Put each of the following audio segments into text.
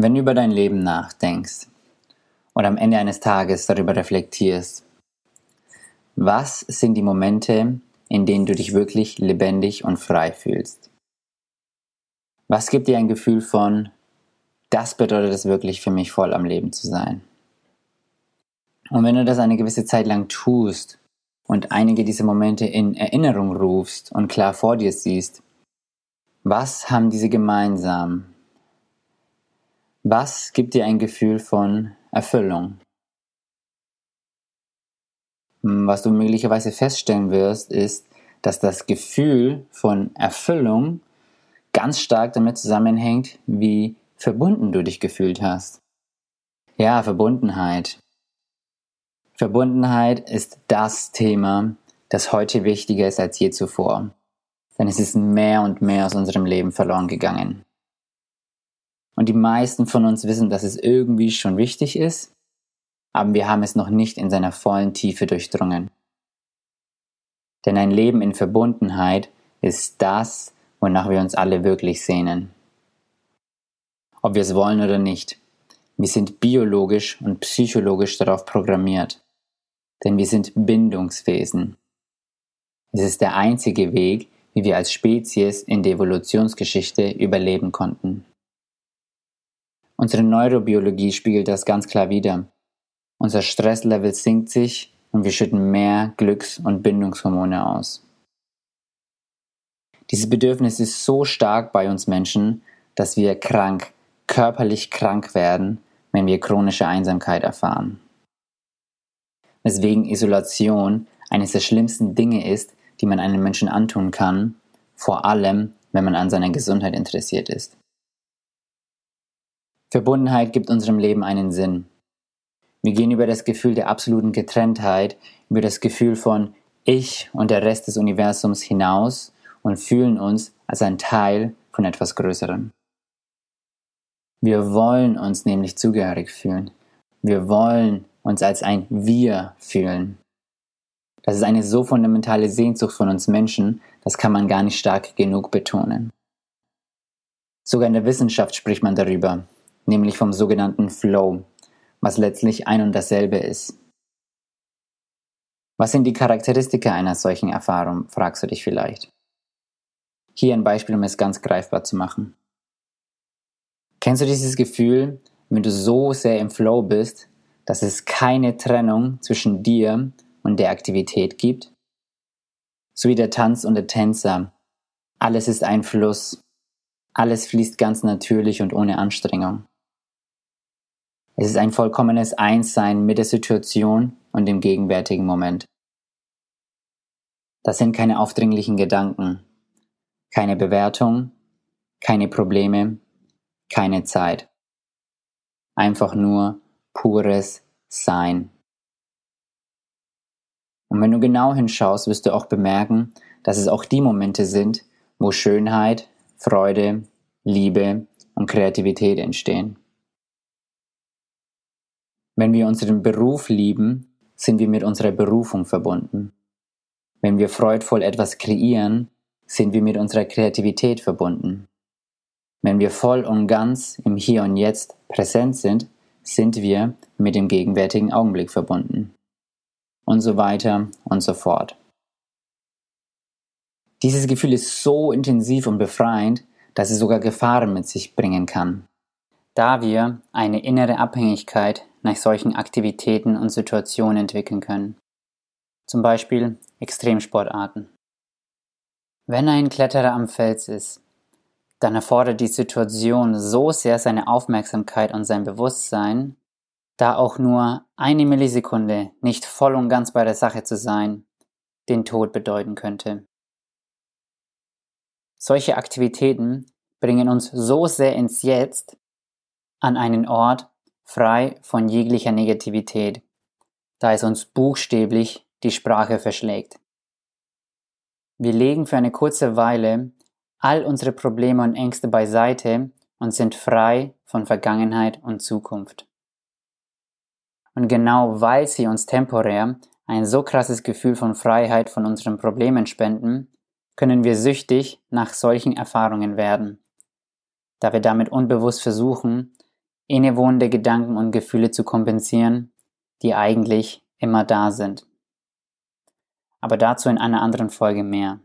Wenn du über dein Leben nachdenkst oder am Ende eines Tages darüber reflektierst, was sind die Momente, in denen du dich wirklich lebendig und frei fühlst? Was gibt dir ein Gefühl von, das bedeutet es wirklich für mich voll am Leben zu sein? Und wenn du das eine gewisse Zeit lang tust und einige dieser Momente in Erinnerung rufst und klar vor dir siehst, was haben diese gemeinsam? Was gibt dir ein Gefühl von Erfüllung? Hm, was du möglicherweise feststellen wirst, ist, dass das Gefühl von Erfüllung ganz stark damit zusammenhängt, wie verbunden du dich gefühlt hast. Ja, Verbundenheit. Verbundenheit ist das Thema, das heute wichtiger ist als je zuvor. Denn es ist mehr und mehr aus unserem Leben verloren gegangen. Und die meisten von uns wissen, dass es irgendwie schon wichtig ist, aber wir haben es noch nicht in seiner vollen Tiefe durchdrungen. Denn ein Leben in Verbundenheit ist das, wonach wir uns alle wirklich sehnen. Ob wir es wollen oder nicht, wir sind biologisch und psychologisch darauf programmiert denn wir sind Bindungswesen. Es ist der einzige Weg, wie wir als Spezies in der Evolutionsgeschichte überleben konnten. Unsere Neurobiologie spiegelt das ganz klar wider. Unser Stresslevel sinkt sich und wir schütten mehr Glücks- und Bindungshormone aus. Dieses Bedürfnis ist so stark bei uns Menschen, dass wir krank, körperlich krank werden, wenn wir chronische Einsamkeit erfahren weswegen Isolation eines der schlimmsten Dinge ist, die man einem Menschen antun kann, vor allem wenn man an seiner Gesundheit interessiert ist. Verbundenheit gibt unserem Leben einen Sinn. Wir gehen über das Gefühl der absoluten Getrenntheit, über das Gefühl von Ich und der Rest des Universums hinaus und fühlen uns als ein Teil von etwas Größerem. Wir wollen uns nämlich zugehörig fühlen. Wir wollen uns als ein Wir fühlen. Das ist eine so fundamentale Sehnsucht von uns Menschen, das kann man gar nicht stark genug betonen. Sogar in der Wissenschaft spricht man darüber, nämlich vom sogenannten Flow, was letztlich ein und dasselbe ist. Was sind die Charakteristika einer solchen Erfahrung, fragst du dich vielleicht. Hier ein Beispiel, um es ganz greifbar zu machen. Kennst du dieses Gefühl, wenn du so sehr im Flow bist, dass es keine Trennung zwischen dir und der Aktivität gibt? So wie der Tanz und der Tänzer. Alles ist ein Fluss. Alles fließt ganz natürlich und ohne Anstrengung. Es ist ein vollkommenes Einssein mit der Situation und dem gegenwärtigen Moment. Das sind keine aufdringlichen Gedanken, keine Bewertung, keine Probleme, keine Zeit. Einfach nur pures Sein. Und wenn du genau hinschaust, wirst du auch bemerken, dass es auch die Momente sind, wo Schönheit, Freude, Liebe und Kreativität entstehen. Wenn wir unseren Beruf lieben, sind wir mit unserer Berufung verbunden. Wenn wir freudvoll etwas kreieren, sind wir mit unserer Kreativität verbunden. Wenn wir voll und ganz im Hier und Jetzt präsent sind, sind wir mit dem gegenwärtigen Augenblick verbunden. Und so weiter und so fort. Dieses Gefühl ist so intensiv und befreiend, dass es sogar Gefahren mit sich bringen kann, da wir eine innere Abhängigkeit nach solchen Aktivitäten und Situationen entwickeln können. Zum Beispiel Extremsportarten. Wenn ein Kletterer am Fels ist, dann erfordert die Situation so sehr seine Aufmerksamkeit und sein Bewusstsein, da auch nur eine Millisekunde nicht voll und ganz bei der Sache zu sein, den Tod bedeuten könnte. Solche Aktivitäten bringen uns so sehr ins Jetzt an einen Ort frei von jeglicher Negativität, da es uns buchstäblich die Sprache verschlägt. Wir legen für eine kurze Weile all unsere Probleme und Ängste beiseite und sind frei von Vergangenheit und Zukunft. Und genau weil sie uns temporär ein so krasses Gefühl von Freiheit von unseren Problemen spenden, können wir süchtig nach solchen Erfahrungen werden, da wir damit unbewusst versuchen, innewohnende Gedanken und Gefühle zu kompensieren, die eigentlich immer da sind. Aber dazu in einer anderen Folge mehr.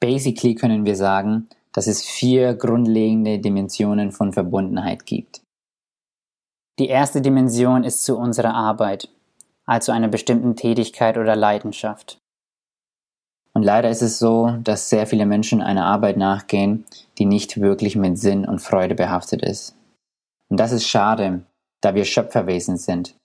Basically können wir sagen, dass es vier grundlegende Dimensionen von Verbundenheit gibt. Die erste Dimension ist zu unserer Arbeit, also einer bestimmten Tätigkeit oder Leidenschaft. Und leider ist es so, dass sehr viele Menschen einer Arbeit nachgehen, die nicht wirklich mit Sinn und Freude behaftet ist. Und das ist schade, da wir Schöpferwesen sind.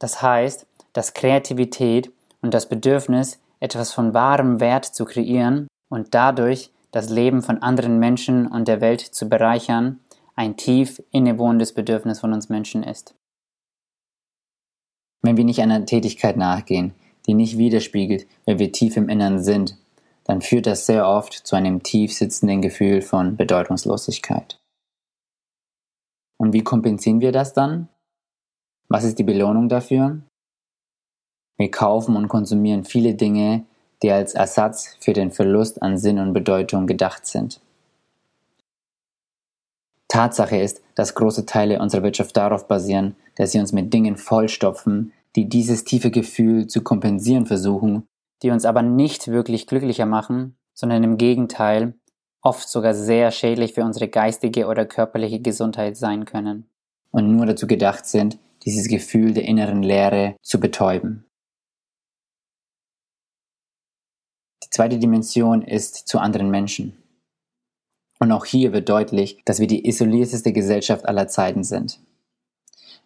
Das heißt, dass Kreativität und das Bedürfnis, etwas von wahrem Wert zu kreieren und dadurch das Leben von anderen Menschen und der Welt zu bereichern, ein tief innewohnendes Bedürfnis von uns Menschen ist. Wenn wir nicht einer Tätigkeit nachgehen, die nicht widerspiegelt, wer wir tief im Innern sind, dann führt das sehr oft zu einem tief sitzenden Gefühl von Bedeutungslosigkeit. Und wie kompensieren wir das dann? Was ist die Belohnung dafür? Wir kaufen und konsumieren viele Dinge, die als Ersatz für den Verlust an Sinn und Bedeutung gedacht sind. Tatsache ist, dass große Teile unserer Wirtschaft darauf basieren, dass sie uns mit Dingen vollstopfen, die dieses tiefe Gefühl zu kompensieren versuchen, die uns aber nicht wirklich glücklicher machen, sondern im Gegenteil oft sogar sehr schädlich für unsere geistige oder körperliche Gesundheit sein können und nur dazu gedacht sind, dieses Gefühl der inneren Leere zu betäuben. Die zweite Dimension ist zu anderen Menschen. Und auch hier wird deutlich, dass wir die isolierteste Gesellschaft aller Zeiten sind.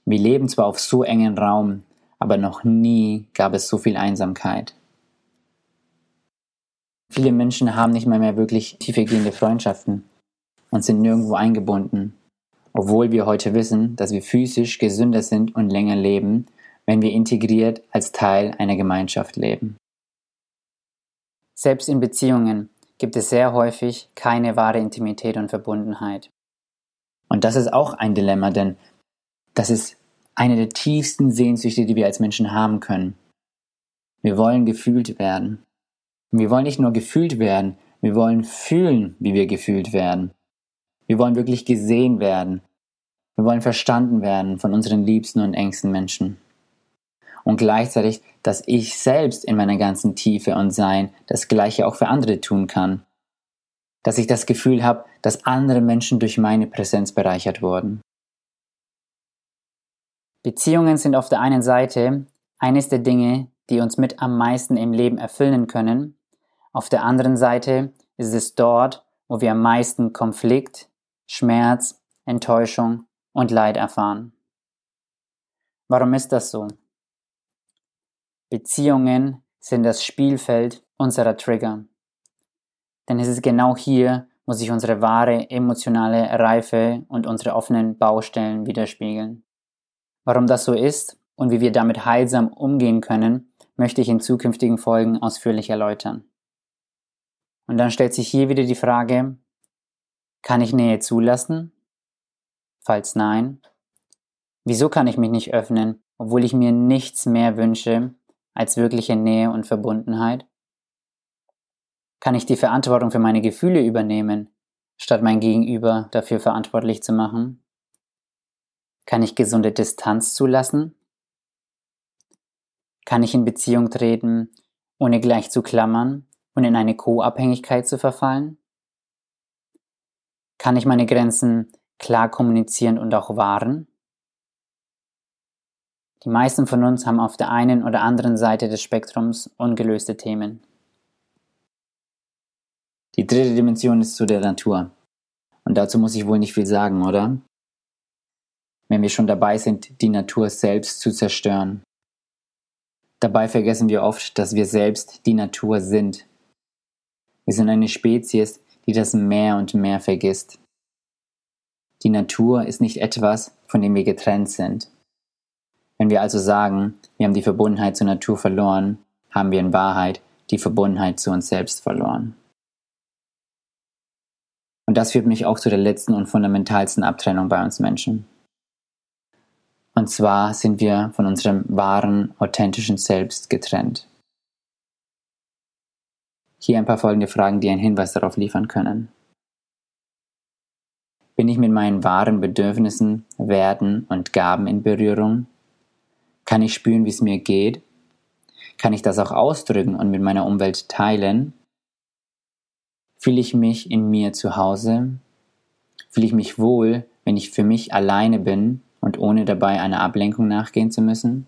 Wir leben zwar auf so engen Raum, aber noch nie gab es so viel Einsamkeit. Viele Menschen haben nicht mal mehr wirklich tiefergehende Freundschaften und sind nirgendwo eingebunden, obwohl wir heute wissen, dass wir physisch gesünder sind und länger leben, wenn wir integriert als Teil einer Gemeinschaft leben. Selbst in Beziehungen gibt es sehr häufig keine wahre Intimität und Verbundenheit. Und das ist auch ein Dilemma, denn das ist eine der tiefsten Sehnsüchte, die wir als Menschen haben können. Wir wollen gefühlt werden. Und wir wollen nicht nur gefühlt werden, wir wollen fühlen, wie wir gefühlt werden. Wir wollen wirklich gesehen werden. Wir wollen verstanden werden von unseren liebsten und engsten Menschen. Und gleichzeitig, dass ich selbst in meiner ganzen Tiefe und Sein das Gleiche auch für andere tun kann. Dass ich das Gefühl habe, dass andere Menschen durch meine Präsenz bereichert wurden. Beziehungen sind auf der einen Seite eines der Dinge, die uns mit am meisten im Leben erfüllen können. Auf der anderen Seite ist es dort, wo wir am meisten Konflikt, Schmerz, Enttäuschung und Leid erfahren. Warum ist das so? Beziehungen sind das Spielfeld unserer Trigger. Denn es ist genau hier, wo sich unsere wahre emotionale Reife und unsere offenen Baustellen widerspiegeln. Warum das so ist und wie wir damit heilsam umgehen können, möchte ich in zukünftigen Folgen ausführlich erläutern. Und dann stellt sich hier wieder die Frage, kann ich Nähe zulassen? Falls nein, wieso kann ich mich nicht öffnen, obwohl ich mir nichts mehr wünsche als wirkliche Nähe und Verbundenheit? Kann ich die Verantwortung für meine Gefühle übernehmen, statt mein Gegenüber dafür verantwortlich zu machen? Kann ich gesunde Distanz zulassen? Kann ich in Beziehung treten, ohne gleich zu klammern und in eine Co-Abhängigkeit zu verfallen? Kann ich meine Grenzen klar kommunizieren und auch wahren? Die meisten von uns haben auf der einen oder anderen Seite des Spektrums ungelöste Themen. Die dritte Dimension ist zu der Natur. Und dazu muss ich wohl nicht viel sagen, oder? Wenn wir schon dabei sind, die Natur selbst zu zerstören. Dabei vergessen wir oft, dass wir selbst die Natur sind. Wir sind eine Spezies, die das mehr und mehr vergisst. Die Natur ist nicht etwas, von dem wir getrennt sind. Wenn wir also sagen, wir haben die Verbundenheit zur Natur verloren, haben wir in Wahrheit die Verbundenheit zu uns selbst verloren. Und das führt mich auch zu der letzten und fundamentalsten Abtrennung bei uns Menschen. Und zwar sind wir von unserem wahren, authentischen Selbst getrennt. Hier ein paar folgende Fragen, die einen Hinweis darauf liefern können. Bin ich mit meinen wahren Bedürfnissen, Werten und Gaben in Berührung? Kann ich spüren, wie es mir geht? Kann ich das auch ausdrücken und mit meiner Umwelt teilen? Fühle ich mich in mir zu Hause? Fühle ich mich wohl, wenn ich für mich alleine bin und ohne dabei einer Ablenkung nachgehen zu müssen?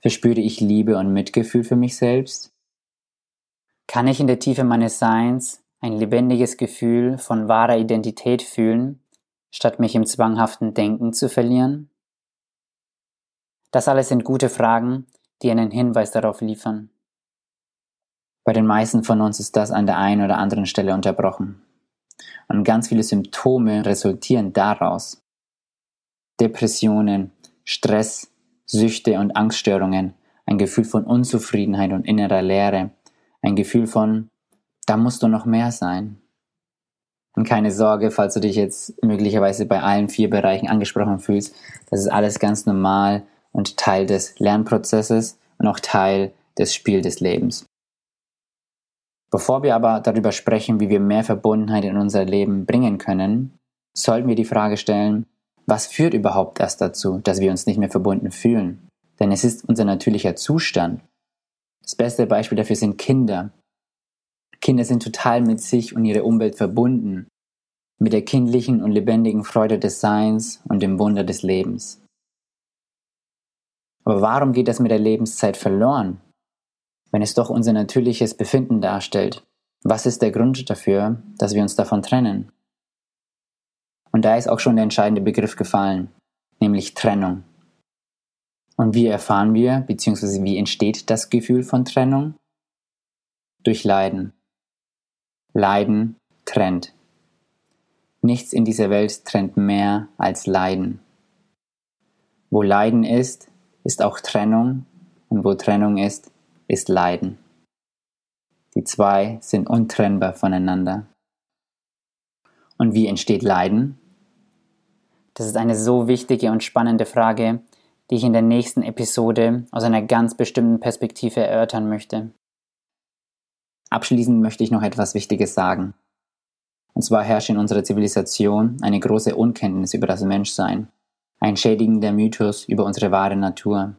Verspüre ich Liebe und Mitgefühl für mich selbst? Kann ich in der Tiefe meines Seins ein lebendiges Gefühl von wahrer Identität fühlen, statt mich im zwanghaften Denken zu verlieren? Das alles sind gute Fragen, die einen Hinweis darauf liefern. Bei den meisten von uns ist das an der einen oder anderen Stelle unterbrochen. Und ganz viele Symptome resultieren daraus. Depressionen, Stress, Süchte und Angststörungen, ein Gefühl von Unzufriedenheit und innerer Leere, ein Gefühl von, da musst du noch mehr sein. Und keine Sorge, falls du dich jetzt möglicherweise bei allen vier Bereichen angesprochen fühlst, das ist alles ganz normal und Teil des Lernprozesses und auch Teil des Spiels des Lebens. Bevor wir aber darüber sprechen, wie wir mehr Verbundenheit in unser Leben bringen können, sollten wir die Frage stellen, was führt überhaupt erst dazu, dass wir uns nicht mehr verbunden fühlen? Denn es ist unser natürlicher Zustand. Das beste Beispiel dafür sind Kinder. Kinder sind total mit sich und ihrer Umwelt verbunden, mit der kindlichen und lebendigen Freude des Seins und dem Wunder des Lebens. Aber warum geht das mit der Lebenszeit verloren? wenn es doch unser natürliches Befinden darstellt? Was ist der Grund dafür, dass wir uns davon trennen? Und da ist auch schon der entscheidende Begriff gefallen, nämlich Trennung. Und wie erfahren wir, beziehungsweise wie entsteht das Gefühl von Trennung? Durch Leiden. Leiden trennt. Nichts in dieser Welt trennt mehr als Leiden. Wo Leiden ist, ist auch Trennung und wo Trennung ist, ist Leiden. Die zwei sind untrennbar voneinander. Und wie entsteht Leiden? Das ist eine so wichtige und spannende Frage, die ich in der nächsten Episode aus einer ganz bestimmten Perspektive erörtern möchte. Abschließend möchte ich noch etwas Wichtiges sagen. Und zwar herrscht in unserer Zivilisation eine große Unkenntnis über das Menschsein, ein schädigender Mythos über unsere wahre Natur.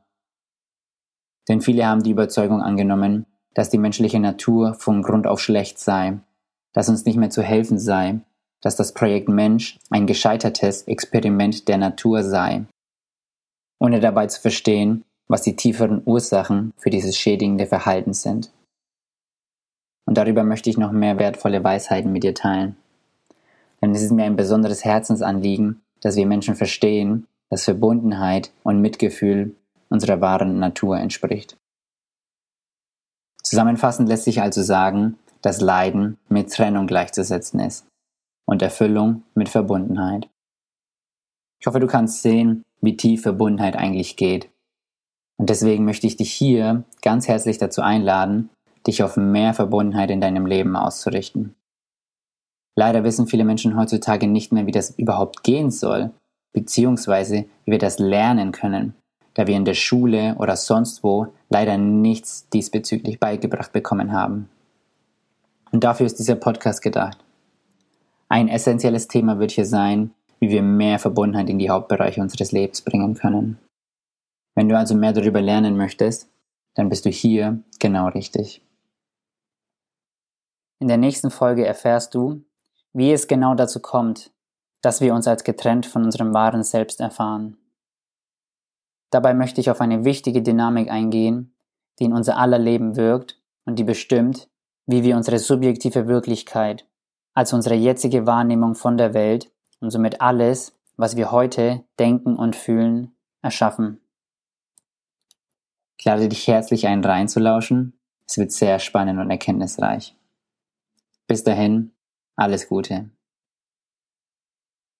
Denn viele haben die Überzeugung angenommen, dass die menschliche Natur von Grund auf schlecht sei, dass uns nicht mehr zu helfen sei, dass das Projekt Mensch ein gescheitertes Experiment der Natur sei, ohne dabei zu verstehen, was die tieferen Ursachen für dieses schädigende Verhalten sind. Und darüber möchte ich noch mehr wertvolle Weisheiten mit dir teilen. Denn es ist mir ein besonderes Herzensanliegen, dass wir Menschen verstehen, dass Verbundenheit und Mitgefühl unserer wahren Natur entspricht. Zusammenfassend lässt sich also sagen, dass Leiden mit Trennung gleichzusetzen ist und Erfüllung mit Verbundenheit. Ich hoffe, du kannst sehen, wie tief Verbundenheit eigentlich geht. Und deswegen möchte ich dich hier ganz herzlich dazu einladen, dich auf mehr Verbundenheit in deinem Leben auszurichten. Leider wissen viele Menschen heutzutage nicht mehr, wie das überhaupt gehen soll, beziehungsweise wie wir das lernen können da wir in der Schule oder sonst wo leider nichts diesbezüglich beigebracht bekommen haben. Und dafür ist dieser Podcast gedacht. Ein essentielles Thema wird hier sein, wie wir mehr Verbundenheit in die Hauptbereiche unseres Lebens bringen können. Wenn du also mehr darüber lernen möchtest, dann bist du hier genau richtig. In der nächsten Folge erfährst du, wie es genau dazu kommt, dass wir uns als getrennt von unserem wahren Selbst erfahren. Dabei möchte ich auf eine wichtige Dynamik eingehen, die in unser aller Leben wirkt und die bestimmt, wie wir unsere subjektive Wirklichkeit, also unsere jetzige Wahrnehmung von der Welt und somit alles, was wir heute denken und fühlen, erschaffen. Ich lade dich herzlich ein, reinzulauschen. Es wird sehr spannend und erkenntnisreich. Bis dahin, alles Gute.